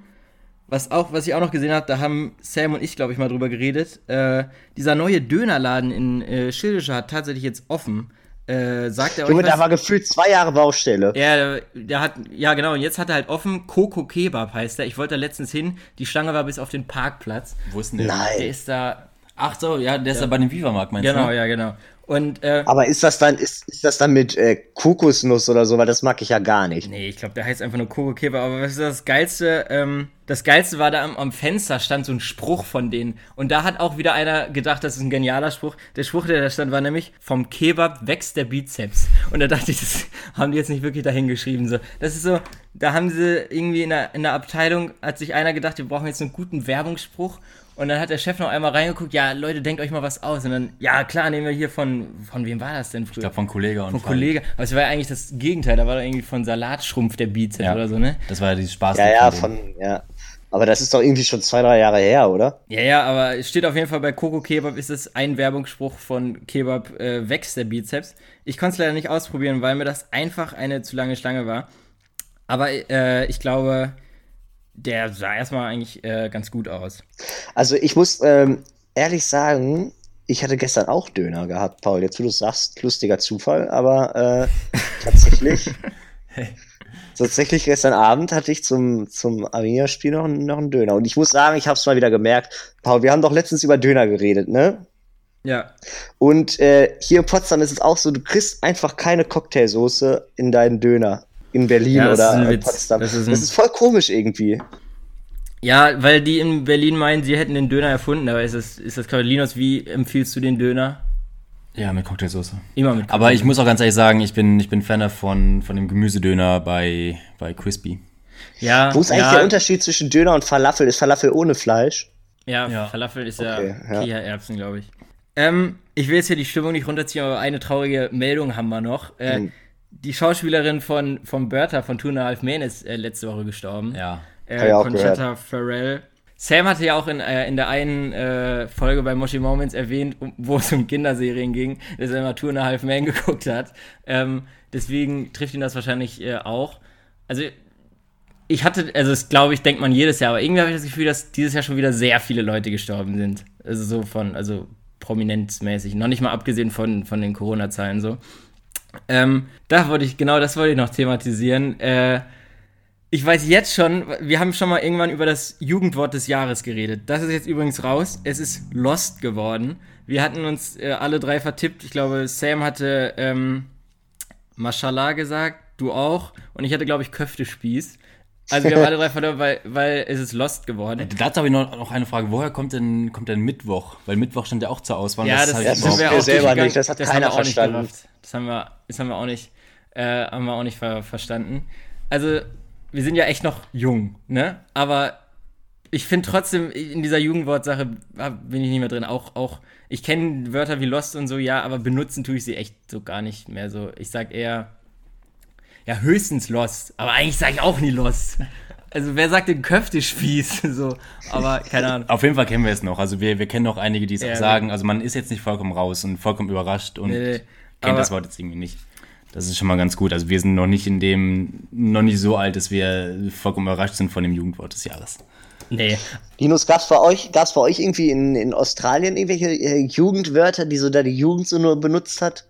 was auch, was ich auch noch gesehen habe, da haben Sam und ich, glaube ich, mal drüber geredet. Äh, dieser neue Dönerladen in äh, Schildische hat tatsächlich jetzt offen. Äh, sagt er Junge, da war gefühlt zwei Jahre Baustelle. Ja, der, der hat, ja genau, und jetzt hat er halt offen, Coco Kebab heißt der. Ich wollte da letztens hin, die Schlange war bis auf den Parkplatz. Wo ist denn der? Der Nein. ist da, Ach so, ja, der ist ja bei dem Viva-Markt, meinst Genau, du? ne? ja, genau. Und äh, Aber ist das dann, ist, ist das dann mit äh, Kokosnuss oder so? Weil das mag ich ja gar nicht. Nee, ich glaube, der heißt einfach nur Koko Keba. Aber was ist das Geilste? Ähm, das Geilste war da am, am Fenster stand so ein Spruch von denen. Und da hat auch wieder einer gedacht, das ist ein genialer Spruch. Der Spruch, der da stand, war nämlich, vom Kebab wächst der Bizeps. Und da dachte ich, das [LAUGHS] haben die jetzt nicht wirklich dahin geschrieben. So. Das ist so, da haben sie irgendwie in der, in der Abteilung, hat sich einer gedacht, wir brauchen jetzt einen guten Werbungsspruch. Und dann hat der Chef noch einmal reingeguckt, ja, Leute, denkt euch mal was aus. Und dann, ja, klar, nehmen wir hier von, von wem war das denn früher? Ich glaube von Kollege und Von. Kollege. Aber es war ja eigentlich das Gegenteil. Da war da irgendwie von Salatschrumpf der Bizeps Ja. oder so, ne? Das war ja dieses Spaß. Ja, ja, von, ja. Aber das ist doch irgendwie schon zwei, drei Jahre her, oder? Ja, ja, aber es steht auf jeden Fall bei Coco Kebab ist es ein Werbungsspruch von Kebab äh, wächst der Bizeps. Ich konnte es leider nicht ausprobieren, weil mir das einfach eine zu lange Schlange war. Aber äh, ich glaube, der sah erstmal eigentlich äh, ganz gut aus. Also ich muss ähm, ehrlich sagen, ich hatte gestern auch Döner gehabt, Paul. Jetzt, wo du es sagst, lustiger Zufall, aber äh, [LAUGHS] tatsächlich, tatsächlich gestern Abend hatte ich zum, zum Arena-Spiel noch, einen- noch einen Döner. Und ich muss sagen, ich habe es mal wieder gemerkt. Paul, wir haben doch letztens über Döner geredet, ne? Ja. Und äh, hier in Potsdam ist es auch so, du kriegst einfach keine Cocktailsoße in deinen Döner. In Berlin Ja, das ist oder in. Potsdam. Das Das ist ist, ein- voll komisch irgendwie. Ja, weil die in Berlin meinen, sie hätten den Döner erfunden, aber ist das, ist das Linus, wie empfiehlst du den Döner? Ja, mit Cocktailsoße. Immer mit Aber ich muss auch ganz ehrlich sagen, ich bin, ich bin Fan davon, von dem Gemüsedöner bei, bei Crispy. ja, Wo ist eigentlich ja, der Unterschied zwischen Döner und Falafel? Ist Falafel ohne Fleisch? Ja, Ja. Falafel ist Okay, ja ja. Kichererbsen, glaube ich. Ähm, ich will jetzt hier die Stimmung nicht runterziehen, aber eine traurige Meldung haben wir noch. Äh, Mhm. Die Schauspielerin von, von Bertha von Two and a Half Men ist äh, letzte Woche gestorben. Ja. Äh, Conchetta Farrell. Sam hatte ja auch in, äh, in der einen äh, Folge bei Moshi Moments erwähnt, wo es um Kinderserien ging, dass er immer Two and a Half Men [LAUGHS] geguckt hat. Ähm, deswegen trifft ihn das wahrscheinlich äh, auch. Also ich hatte, also das glaube ich, denkt man jedes Jahr, aber irgendwie habe ich das Gefühl, dass dieses Jahr schon wieder sehr viele Leute gestorben sind. Also so von, also prominenzmäßig. Noch nicht mal abgesehen von, von den Corona-Zahlen so. Ähm, da wollte ich, genau das wollte ich noch thematisieren. Äh, ich weiß jetzt schon, wir haben schon mal irgendwann über das Jugendwort des Jahres geredet. Das ist jetzt übrigens raus. Es ist Lost geworden. Wir hatten uns äh, alle drei vertippt. Ich glaube, Sam hatte ähm, Mashallah gesagt, du auch. Und ich hatte, glaube ich, Köftespieß. Also wir haben alle drei verloren, weil, weil es ist Lost geworden. Dazu habe ich noch, noch eine Frage. Woher kommt denn, kommt denn Mittwoch? Weil Mittwoch stand ja auch zur Auswahl. Ja, das, das sind ist wir auch selber nicht, das hat haben keiner wir auch nicht verstanden. Das haben wir, das haben wir auch nicht, äh, haben wir auch nicht ver verstanden. Also, wir sind ja echt noch jung, ne? Aber ich finde trotzdem, in dieser Jugendwortsache bin ich nicht mehr drin. Auch, auch, ich kenne Wörter wie Lost und so, ja, aber benutzen tue ich sie echt so gar nicht mehr so. Ich sag eher, ja, höchstens Lost. Aber eigentlich sage ich auch nie Lost. Also, wer sagt denn Köftespieß? [LAUGHS] so, aber keine Ahnung. Auf jeden Fall kennen wir es noch. Also wir, wir kennen noch einige, die es Ja, auch sagen. Also man ist jetzt nicht vollkommen raus und vollkommen überrascht und Nee, kennt das Wort jetzt irgendwie nicht. Das ist schon mal ganz gut. Also wir sind noch nicht in dem, noch nicht so alt, dass wir vollkommen überrascht sind von dem Jugendwort des Jahres. Nee. Linus, gab's bei euch, gab's bei euch irgendwie in, in Australien irgendwelche äh, Jugendwörter, die so da die Jugend so nur benutzt hat?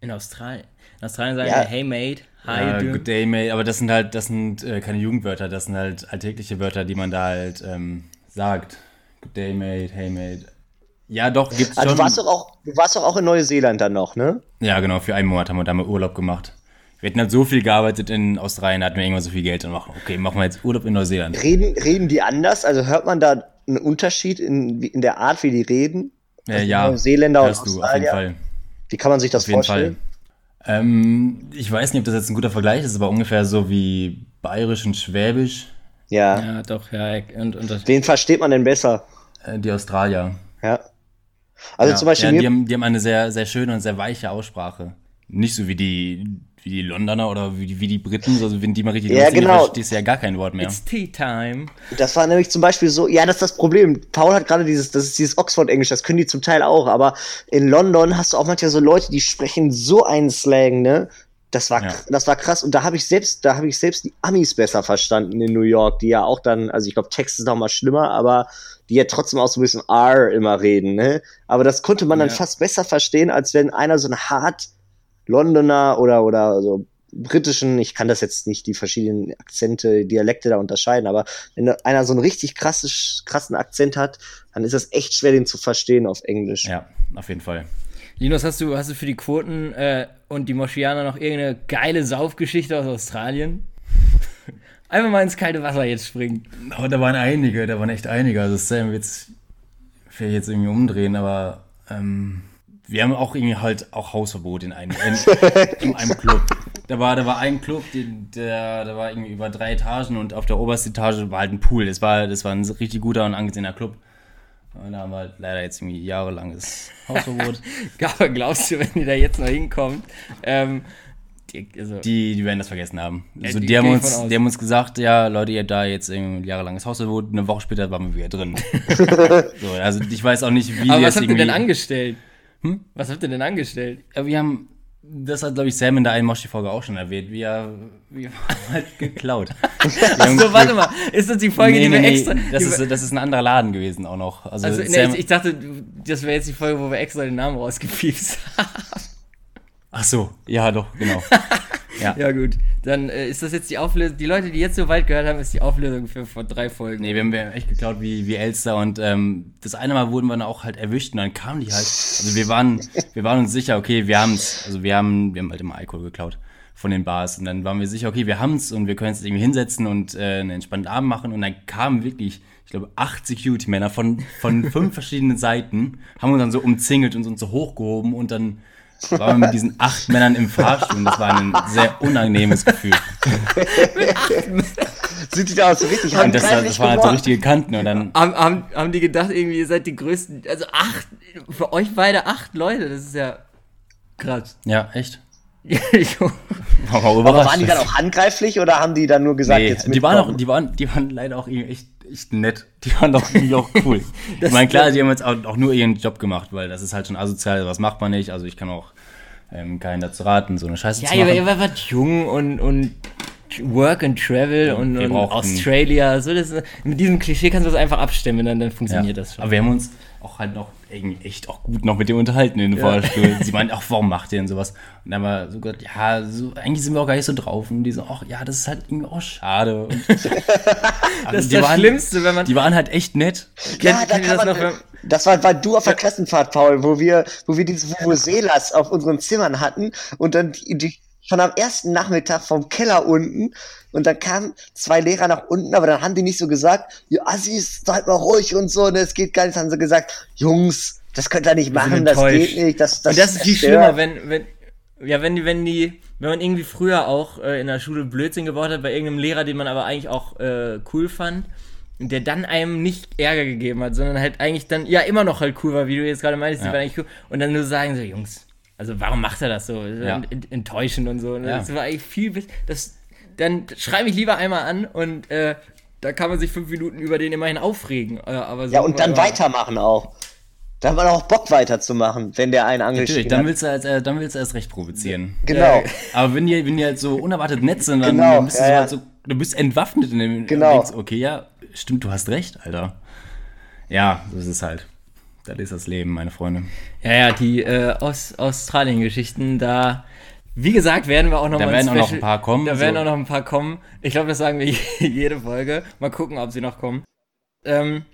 In Australien. In Australien sagen Ja. wir, hey mate, how Ja, good day, mate. Aber das sind halt, das sind äh, keine Jugendwörter, das sind halt alltägliche Wörter, die man da halt ähm, sagt. Good day, mate, hey, mate. Ja, doch, gibt's Also schon. du warst doch auch, du warst doch auch in Neuseeland dann noch, ne? Ja, genau, für einen Monat haben wir da mal Urlaub gemacht. Wir hatten halt so viel gearbeitet in Australien, da hatten wir irgendwann so viel Geld und machen, okay, machen wir jetzt Urlaub in Neuseeland. Reden, reden die anders? Also hört man da einen Unterschied in, in der Art, wie die reden? Äh, ja, Neuseeländer und hörst du, auf jeden Australier? Fall. Wie kann man sich das Auf jeden vorstellen? Fall. Ähm, ich weiß nicht, ob das jetzt ein guter Vergleich ist, aber ungefähr so wie bayerisch und schwäbisch. Ja. Ja, doch, ja. Und, und das, Wen versteht man denn besser? Äh, die Australier. Ja. Also ja. zum Beispiel ja, die, haben, die haben eine sehr, sehr schöne und sehr weiche Aussprache. Nicht so wie die, wie die Londoner oder wie die, wie die Briten, so, wenn die mal richtig Ja, genau. dann verstehst du ja gar kein Wort mehr. It's tea time. das war nämlich zum Beispiel so, ja, das ist das Problem. Paul hat gerade dieses, das ist dieses Oxford-Englisch, das können die zum Teil auch, aber in London hast du auch manchmal so Leute, die sprechen so einen Slang, ne? Das war, Ja. das war krass. Und da habe ich selbst, da habe ich selbst die Amis besser verstanden in New York, die ja auch dann, also ich glaube, Text ist noch mal schlimmer, aber die ja trotzdem auch so ein bisschen R immer reden, ne? Aber das konnte man dann Ja. fast besser verstehen, als wenn einer so ein hart Londoner oder, oder so britischen, ich kann das jetzt nicht, die verschiedenen Akzente, Dialekte da unterscheiden, aber wenn einer so einen richtig krasses, krassen Akzent hat, dann ist es echt schwer, den zu verstehen auf Englisch. Ja, auf jeden Fall. Linus, hast du, hast du für die Quoten äh, und die Moschianer noch irgendeine geile Saufgeschichte aus Australien? [LAUGHS] Einfach mal ins kalte Wasser jetzt springen. Oh, da waren einige, da waren echt einige. Also Sam jetzt vielleicht jetzt irgendwie umdrehen, aber ähm, wir haben auch irgendwie halt auch Hausverbot in einem, in, [LAUGHS] in einem Club. Da war, da war ein Club, den, der, da war irgendwie über drei Etagen und auf der obersten Etage war halt ein Pool. Das war, das war ein richtig guter und angesehener Club. Und da haben wir halt leider jetzt irgendwie jahrelanges [LAUGHS] Hausverbot. Aber glaubst du, wenn die da jetzt noch hinkommt, ähm, die, also, Die, die werden das vergessen haben. Also die die, haben uns, die haben uns gesagt, ja, Leute, ihr habt da jetzt irgendwie ein jahrelanges Hausverbot. Eine Woche später waren wir wieder drin. [LAUGHS] so, also ich weiß auch nicht, wie aber was habt ihr denn angestellt? Hm? Was habt ihr denn angestellt? Ja, wir haben, das hat, glaube ich, Sam in der einen Moshi-Folge auch schon erwähnt. Wir, wir haben [LAUGHS] halt geklaut. Wir haben So, warte mal, ist das die Folge, Nee, die nee, wir nee, extra. das, ist, das ist ein anderer Laden gewesen auch noch. Also, also, Sam, ich, ich dachte, das wäre jetzt die Folge, wo wir extra den Namen rausgepiepst [LAUGHS] haben. Ach so, ja doch, genau. [LAUGHS] Ja, gut. Dann äh, ist das jetzt die Auflösung. Die Leute, die jetzt so weit gehört haben, ist die Auflösung für vor drei Folgen. Nee, wir haben, haben echt geklaut wie, wie Elster und ähm, das eine Mal wurden wir dann auch halt erwischt und dann kamen die halt. Also wir waren, wir waren uns sicher, okay, wir haben's. Also wir haben, wir haben halt immer Alkohol geklaut von den Bars und dann waren wir sicher, okay, wir haben's und wir können uns irgendwie hinsetzen und äh, einen entspannten Abend machen und dann kamen wirklich, ich glaube, acht Security-Männer von, von fünf [LAUGHS] verschiedenen Seiten, haben uns dann so umzingelt und uns so hochgehoben und dann waren wir mit diesen acht Männern im Fahrstuhl und das war ein sehr unangenehmes Gefühl. Sind die da auch so richtig Und das, das waren halt so richtige Kanten und dann Haben, haben, haben die gedacht, irgendwie, ihr seid die größten. Also acht, für euch beide acht Leute, das ist ja krass. [LAUGHS] Ja, echt. War auch Aber waren die dann auch handgreiflich oder haben die dann nur gesagt, nee, jetzt die waren, auch, mitkommen? die, waren, die waren leider auch irgendwie echt, echt nett. Die waren doch irgendwie auch cool. [LAUGHS] ich meine, klar, die haben jetzt auch, auch nur ihren Job gemacht, weil das ist halt schon asozial, was macht man nicht. Also ich kann auch ähm, keinen dazu raten, so eine Scheiße Ja, zu machen. ihr wart jung und, und Work and Travel und, wir und brauchten- Australia. So, das, mit diesem Klischee kannst du das einfach abstimmen, dann, dann ja. funktioniert das schon. Aber wir haben uns auch halt noch echt auch gut noch mit dem unterhalten in den Fahrstuhl. [LAUGHS] Sie meinen auch, warum macht ihr denn sowas? Und dann haben wir so gesagt, ja, so, eigentlich sind wir auch gar nicht so drauf. Und die so, ach ja, das ist halt irgendwie auch schade. Und, [LAUGHS] das ist das Schlimmste, wenn man. Die waren halt echt nett. Ja, Kennt- da kann das man, noch, wenn- das war, war du auf der Klassenfahrt, Paul, wo wir, wo wir diese Vuvuzelas auf unseren Zimmern hatten und dann die, die schon am ersten Nachmittag vom Keller unten und dann kamen zwei Lehrer nach unten, aber dann haben die nicht so gesagt, ihr Assis, seid mal ruhig und so, ne, es geht gar nicht, dann haben sie gesagt, Jungs, das könnt ihr nicht machen, das geht nicht, das, das und das ist viel schlimmer, wenn, wenn, ja, wenn die, wenn die, wenn man irgendwie früher auch äh, in der Schule Blödsinn gebaut hat, bei irgendeinem Lehrer, den man aber eigentlich auch äh, cool fand, und der dann einem nicht Ärger gegeben hat, sondern halt eigentlich dann, ja, immer noch halt cool war, wie du jetzt gerade meinst, die Ja. waren eigentlich cool, und dann nur sagen so, Jungs, also warum macht er das so? Ja. ent- enttäuschend und so. Und Ja. Das war eigentlich viel, das, dann schreibe ich lieber einmal an und, äh, da kann man sich fünf Minuten über den immerhin aufregen. Äh, aber so Ja, und dann weitermachen auch. Da hat man auch Bock weiterzumachen, wenn der einen Natürlich, angeschrieben dann hat. willst, du erst, äh, dann willst du erst recht provozieren. Genau. Aber wenn die, wenn die halt so unerwartet nett sind, dann, Genau, dann bist du ja, so ja. halt so, du bist entwaffnet in dem Genau. denkst, okay, ja, stimmt, du hast recht, Alter. Ja, so ist es halt. Das ist das Leben, meine Freunde. Ja, ja, die äh, aus Australien-Geschichten, da, wie gesagt, werden wir auch noch Da mal werden auch noch ein paar kommen, Da so. werden auch noch ein paar kommen. Ich glaube, das sagen wir [LAUGHS] jede Folge. Mal gucken, ob sie noch kommen. Ähm,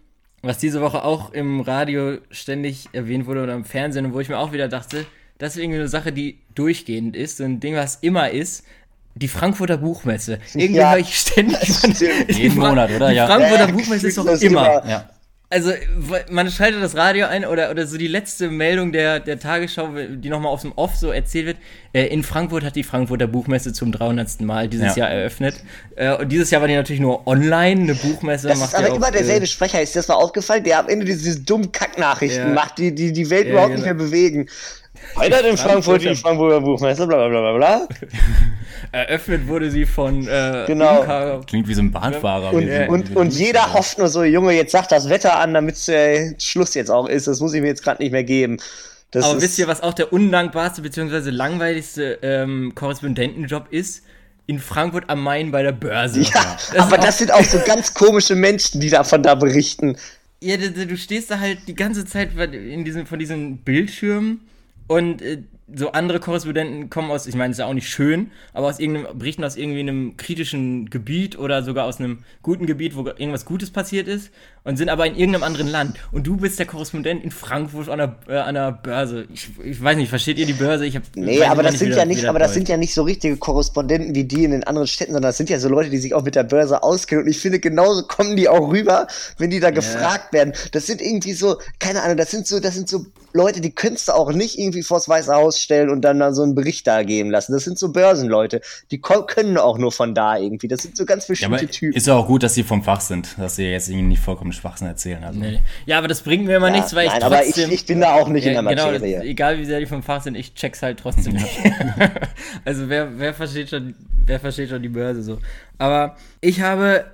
was diese Woche auch im Radio ständig erwähnt wurde oder im Fernsehen und wo ich mir auch wieder dachte, das ist irgendwie eine Sache, die durchgehend ist, so ein Ding, was immer ist. Die Frankfurter Buchmesse. Irgendwie Ja, höre ich ständig. [LAUGHS] Jeden Monat, oder? Die Ja. Frankfurter Ja, Buchmesse ist doch das immer. immer. Ja. Also, man schaltet das Radio ein oder, oder so die letzte Meldung der, der Tagesschau, die nochmal aus dem Off so erzählt wird. Äh, in Frankfurt hat die Frankfurter Buchmesse zum 300. Mal dieses Ja. Jahr eröffnet. Äh, und dieses Jahr war die natürlich nur online, eine Buchmesse. Das macht ist aber ja immer auch, derselbe Äh, Sprecher. Ist dir das mal aufgefallen? Der am Ende diese, diese dummen Kacknachrichten Ja. macht, die die, die Welt Ja, überhaupt genau. nicht mehr bewegen. Heute in Frankfurt die Frankfurter Buchmesse, bla bla bla bla bla. [LAUGHS] eröffnet wurde sie von äh, Genau. Inka- Klingt wie so ein Bahnfahrer. Und, wie so- und, wie- und jeder hofft nur so, Junge, jetzt sagt das Wetter an, damit äh, Schluss jetzt auch ist. Das muss ich mir jetzt gerade nicht mehr geben. Das Aber ist, wisst ihr, was auch der undankbarste bzw. langweiligste ähm, Korrespondentenjob ist? In Frankfurt am Main bei der Börse. Ja, Das aber das sind auch so ganz komische Menschen, die davon da berichten. Ja, du, du stehst da halt die ganze Zeit in diesem, von diesen Bildschirmen und äh, so andere Korrespondenten kommen aus, ich meine, ist ja auch nicht schön, aber aus irgendeinem, berichten aus irgendwie einem kritischen Gebiet oder sogar aus einem guten Gebiet, wo irgendwas Gutes passiert ist und sind aber in irgendeinem anderen Land. Und du bist der Korrespondent in Frankfurt an der, äh, an der Börse. Ich, ich weiß nicht, versteht ihr die Börse? Ich hab, Nee, aber das sind ja nicht, aber das sind ja nicht so richtige Korrespondenten wie die in den anderen Städten, sondern das sind ja so Leute, die sich auch mit der Börse auskennen. Und ich finde, genauso kommen die auch rüber, wenn die da gefragt werden. Das sind irgendwie so, keine Ahnung, das sind so, das sind so Leute, die könntest du auch nicht irgendwie vors Weiße Haus stellen und dann da so einen Bericht da geben lassen. Das sind so Börsenleute. Die können auch nur von da irgendwie. Das sind so ganz Ja, bestimmte aber Typen. ist ja auch gut, dass sie vom Fach sind, dass sie jetzt irgendwie nicht vollkommen Schwachsinn erzählen. Also. Nee. Ja, aber das bringt mir immer Ja, nichts, weil ich nein, aber ich, trotzdem... ich bin da auch nicht in Ja, der genau, Materie. das, egal wie sehr die vom Fach sind, ich check's halt trotzdem nicht. [LAUGHS] also wer, wer versteht schon, wer versteht schon die Börse so. Aber ich habe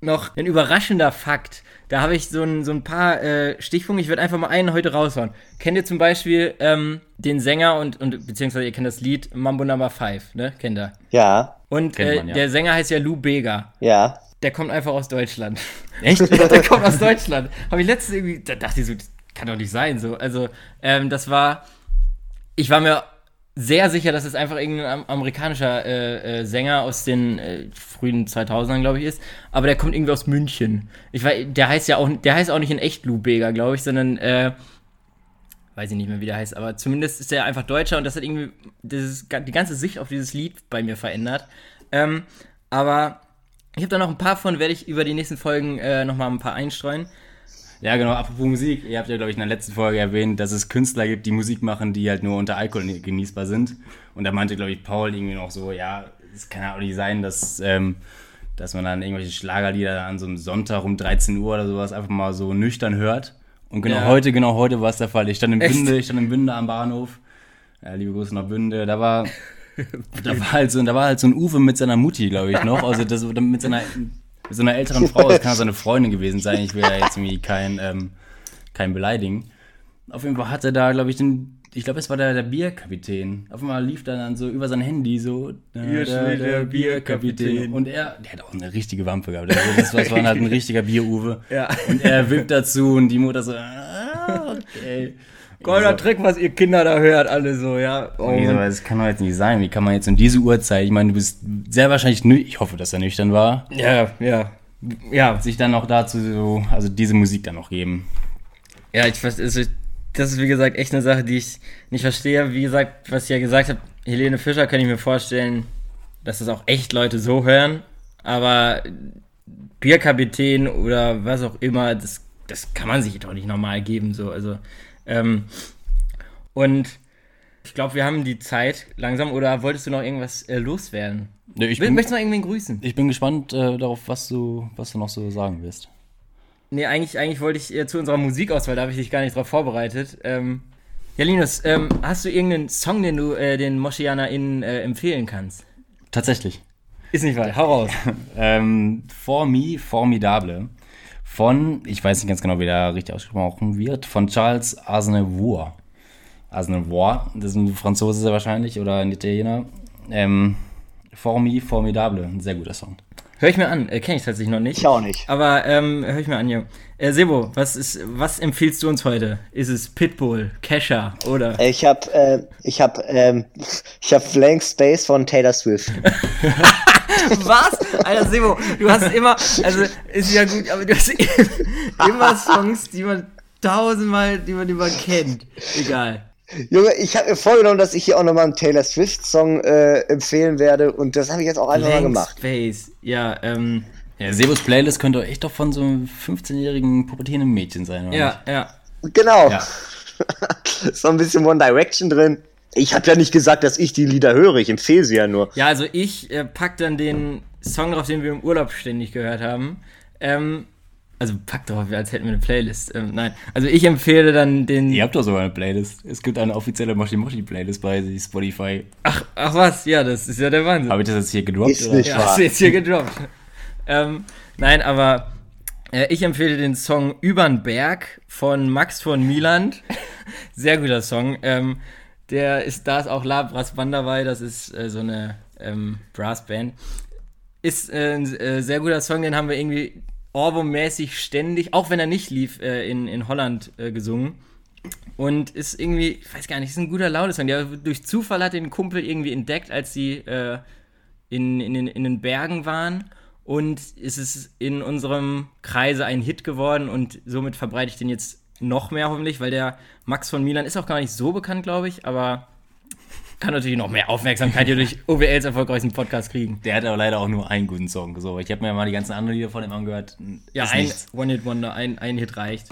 noch ein überraschender Fakt. Da habe ich so ein, so ein paar äh, Stichpunkte. Ich werde einfach mal einen heute raushauen. Kennt ihr zum Beispiel ähm, den Sänger und, und beziehungsweise ihr kennt das Lied Mambo Number 5, ne? Kennt ihr? Ja, Und Kennt äh, man, ja. der Sänger heißt ja Lou Bega. ja. Der kommt einfach aus Deutschland. Echt? [LAUGHS] der kommt aus Deutschland. Habe ich letztens irgendwie, da dachte ich so, das kann doch nicht sein. So, also, ähm, das war, ich war mir sehr sicher, dass es einfach irgendein am- amerikanischer äh, äh, Sänger aus den äh, frühen 2000ern, glaube ich, ist. Aber der kommt irgendwie aus München. Ich weiß, der heißt ja auch, der heißt auch nicht in echt Lou Bega, glaube ich, sondern, äh, weiß ich nicht mehr, wie der heißt, aber zumindest ist er einfach Deutscher und das hat irgendwie dieses, die ganze Sicht auf dieses Lied bei mir verändert. Ähm, aber ich habe da noch ein paar von, werde ich über die nächsten Folgen äh, nochmal ein paar einstreuen. Ja, genau, apropos Musik, ihr habt ja, glaube ich, in der letzten Folge erwähnt, dass es Künstler gibt, die Musik machen, die halt nur unter Alkohol genießbar sind. Und da meinte, glaube ich, Paul irgendwie noch so, ja, es kann ja auch nicht sein, dass, ähm, dass man dann irgendwelche Schlagerlieder an so einem Sonntag um 13 Uhr oder sowas einfach mal so nüchtern hört. Und genau Ja. heute, genau heute war es der Fall. Ich stand in Echt? Bünde, ich stand in Bünde am Bahnhof. Ja, liebe Grüße nach Bünde. Da war, [LAUGHS] da war halt so, da war halt so ein Uwe mit seiner Mutti, glaube ich, noch. Also das, mit seiner, mit so einer älteren Frau. Das kann seine [LAUGHS] Freundin gewesen sein. Ich will ja jetzt irgendwie kein, ähm, kein beleidigen. Auf jeden Fall hatte da, glaube ich, den, ich glaube, es war der, der Bierkapitän. Auf einmal lief dann, dann so über sein Handy so, da, Hier da, der der Bierkapitän. Bierkapitän. Und er, der hat auch eine richtige Wampe gehabt. Also das, war, das war halt ein richtiger Bier-Uwe. [LAUGHS] Ja. Und er wippt dazu und die Mutter so, ah, okay. Golder Trick, was ihr Kinder da hört, alle so, ja. Oh, Nee, aber das kann doch jetzt nicht sein. Wie kann man jetzt um diese Uhrzeit, ich meine, du bist sehr wahrscheinlich, ich hoffe, dass er nüchtern war, ja, ja. Ja, sich dann auch dazu so, also diese Musik dann noch geben. ja, ich weiß, also, das ist wie gesagt echt eine Sache, die ich nicht verstehe. Wie gesagt, was ich ja gesagt habe, Helene Fischer kann ich mir vorstellen, dass das auch echt Leute so hören, aber Bierkapitän oder was auch immer, das, das kann man sich doch nicht normal geben, so, also, ähm, und ich glaube, wir haben die Zeit langsam, oder wolltest du noch irgendwas äh, loswerden? Nee, ich, Will, bin, möchtest du noch irgendwen grüßen? ich bin gespannt äh, darauf, was du, was du noch so sagen wirst. Nee, eigentlich, eigentlich wollte ich äh, zu unserer Musikauswahl, da habe ich dich gar nicht drauf vorbereitet. Ähm, ja, Linus, ähm, hast du irgendeinen Song, den du äh, den MoschianerInnen äh, empfehlen kannst? Tatsächlich. Ist nicht wahr, hau raus. [LAUGHS] Ähm, For Me, Formidable. Von, ich weiß nicht ganz genau, wie der richtig ausgesprochen wird, von Charles Aznavour. Aznavour, das ist ein Franzose wahrscheinlich oder ein Italiener. Ähm, For Me, Formidable, ein sehr guter Song. Hör ich mir an, äh, kenne ich tatsächlich noch nicht. Ich auch nicht. Aber ähm, hör ich mir an, ja. Äh, Sebo, was, ist, was empfiehlst du uns heute? Ist es Pitbull, Kesha oder? Ich hab, äh, ich hab, ähm, [LAUGHS] ich hab Blank Space von Taylor Swift. [LAUGHS] [LAUGHS] Was? Alter, Sebo, du hast immer, also ist ja gut, aber du hast [LAUGHS] immer Songs, die man tausendmal, die man immer kennt. Egal. Junge, ich habe mir vorgenommen, dass ich hier auch nochmal einen Taylor Swift-Song äh, empfehlen werde und das habe ich jetzt auch einfach mal Blank gemacht. Space. Ja, ähm, Ja, Sebus Playlist könnte echt doch von so einem 15-jährigen pubertierenden Mädchen sein, oder ja, ja. Genau. Ja. [LAUGHS] Ist so ein bisschen One Direction drin. Ich habe ja nicht gesagt, dass ich die Lieder höre, ich empfehle sie ja nur. Ja, also ich äh, pack dann den Song drauf, den wir im Urlaub ständig gehört haben. Ähm, also pack drauf, als hätten wir eine Playlist. Ähm, nein, also ich empfehle dann den. Ihr habt doch sogar eine Playlist. Es gibt eine offizielle Moshi Moshi Playlist bei Spotify. Ach, ach was, ja, das ist ja der Wahnsinn. Habe ich das jetzt hier gedroppt? Ist oder? nicht ja, wahr. hast du jetzt hier gedroppt. [LAUGHS] ähm, nein, aber äh, ich empfehle den Song Übern Berg von Max von Mieland. [LAUGHS] Sehr guter Song. Ähm, der ist, da ist auch La Brassband dabei, das ist äh, so eine ähm, Brassband. Ist äh, ein äh, sehr guter Song, den haben wir irgendwie Ohrwurm-mäßig ständig, auch wenn er nicht lief, äh, in, in Holland äh, gesungen. Und ist irgendwie, ich weiß gar nicht, ist ein guter Laune-Song. Der durch Zufall hat den Kumpel irgendwie entdeckt, als sie äh, in, in, in den Bergen waren. Und es ist in unserem Kreise ein Hit geworden und somit verbreite ich den jetzt noch mehr hoffentlich, weil der Max von Milan ist auch gar nicht so bekannt, glaube ich, aber kann natürlich noch mehr Aufmerksamkeit hier durch OWLs erfolgreichsten Podcast kriegen. Der hat aber leider auch nur einen guten Song. So, ich habe mir mal die ganzen anderen Lieder von ihm angehört. Ja, Ist ein. One-Hit-Wonder, ein, ein Hit reicht.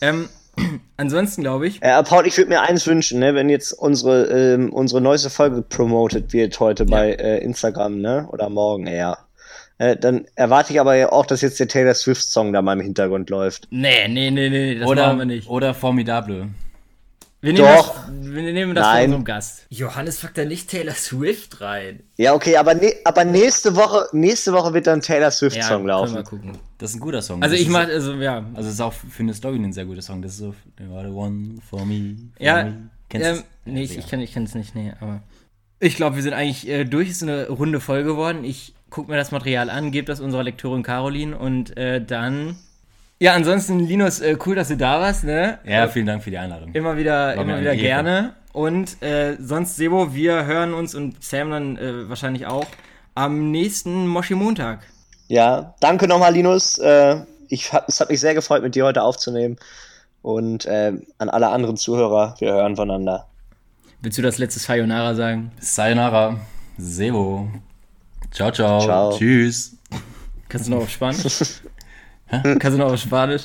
Ähm, [CLEARS THROAT] ansonsten glaube ich, Äh, Paul, ich würde mir eins wünschen, ne, wenn jetzt unsere, ähm, unsere neueste Folge promoted wird heute bei äh, Instagram, ne? Oder morgen, ja. Äh, dann erwarte ich aber ja auch, dass jetzt der Taylor Swift-Song da mal im Hintergrund läuft. nee, nee, nee, nee, das Oder, machen wir nicht. oder Formidable. Wir nehmen Doch. das, wir nehmen das Nein. von unserem Gast. Johannes packt da nicht Taylor Swift rein. Ja, okay, aber, ne aber nächste Woche, nächste Woche wird dann Taylor Ja, Swift-Song können wir laufen. gucken. Das ist ein guter Song. Also Das ich mach, also ja, Also es ist auch für eine Story ein sehr guter Song. Das ist so You are the one for me. For ja, me. Kennst ähm, nee, Ja, ich, ich kann es nicht, nee, aber ich glaube, wir sind eigentlich äh, durch, ist eine runde Folge geworden. Ich gucke mir das Material an, gebe das unserer Lektorin Caroline und äh, dann ja, ansonsten Linus, äh, cool, dass du da warst, ne? Ja, vielen Dank für die Einladung. Immer wieder, War immer wieder Ehre. gerne. Und äh, sonst, Sebo, wir hören uns und Sam dann äh, wahrscheinlich auch am nächsten Moshi-Montag. Ja, danke nochmal, Linus. Äh, ich hab, es hat mich sehr gefreut, mit dir heute aufzunehmen. Und äh, an alle anderen Zuhörer, wir hören voneinander. Willst du das letzte Sayonara sagen? Sayonara. Sebo. Ciao, ciao. Ciao. Tschüss. Kannst du noch auf Spanisch? [LAUGHS] Kannst du noch auf Spanisch?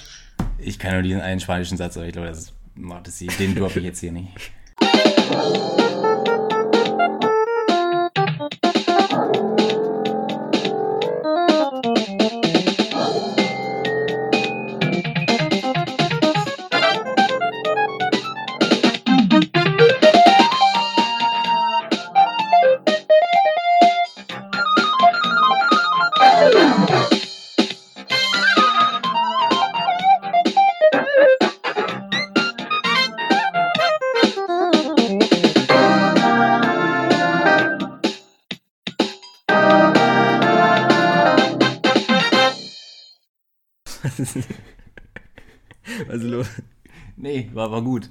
Ich kann nur diesen einen spanischen Satz, aber ich glaube, das macht es. Den [LAUGHS] droppe ich jetzt hier nicht. War, war gut.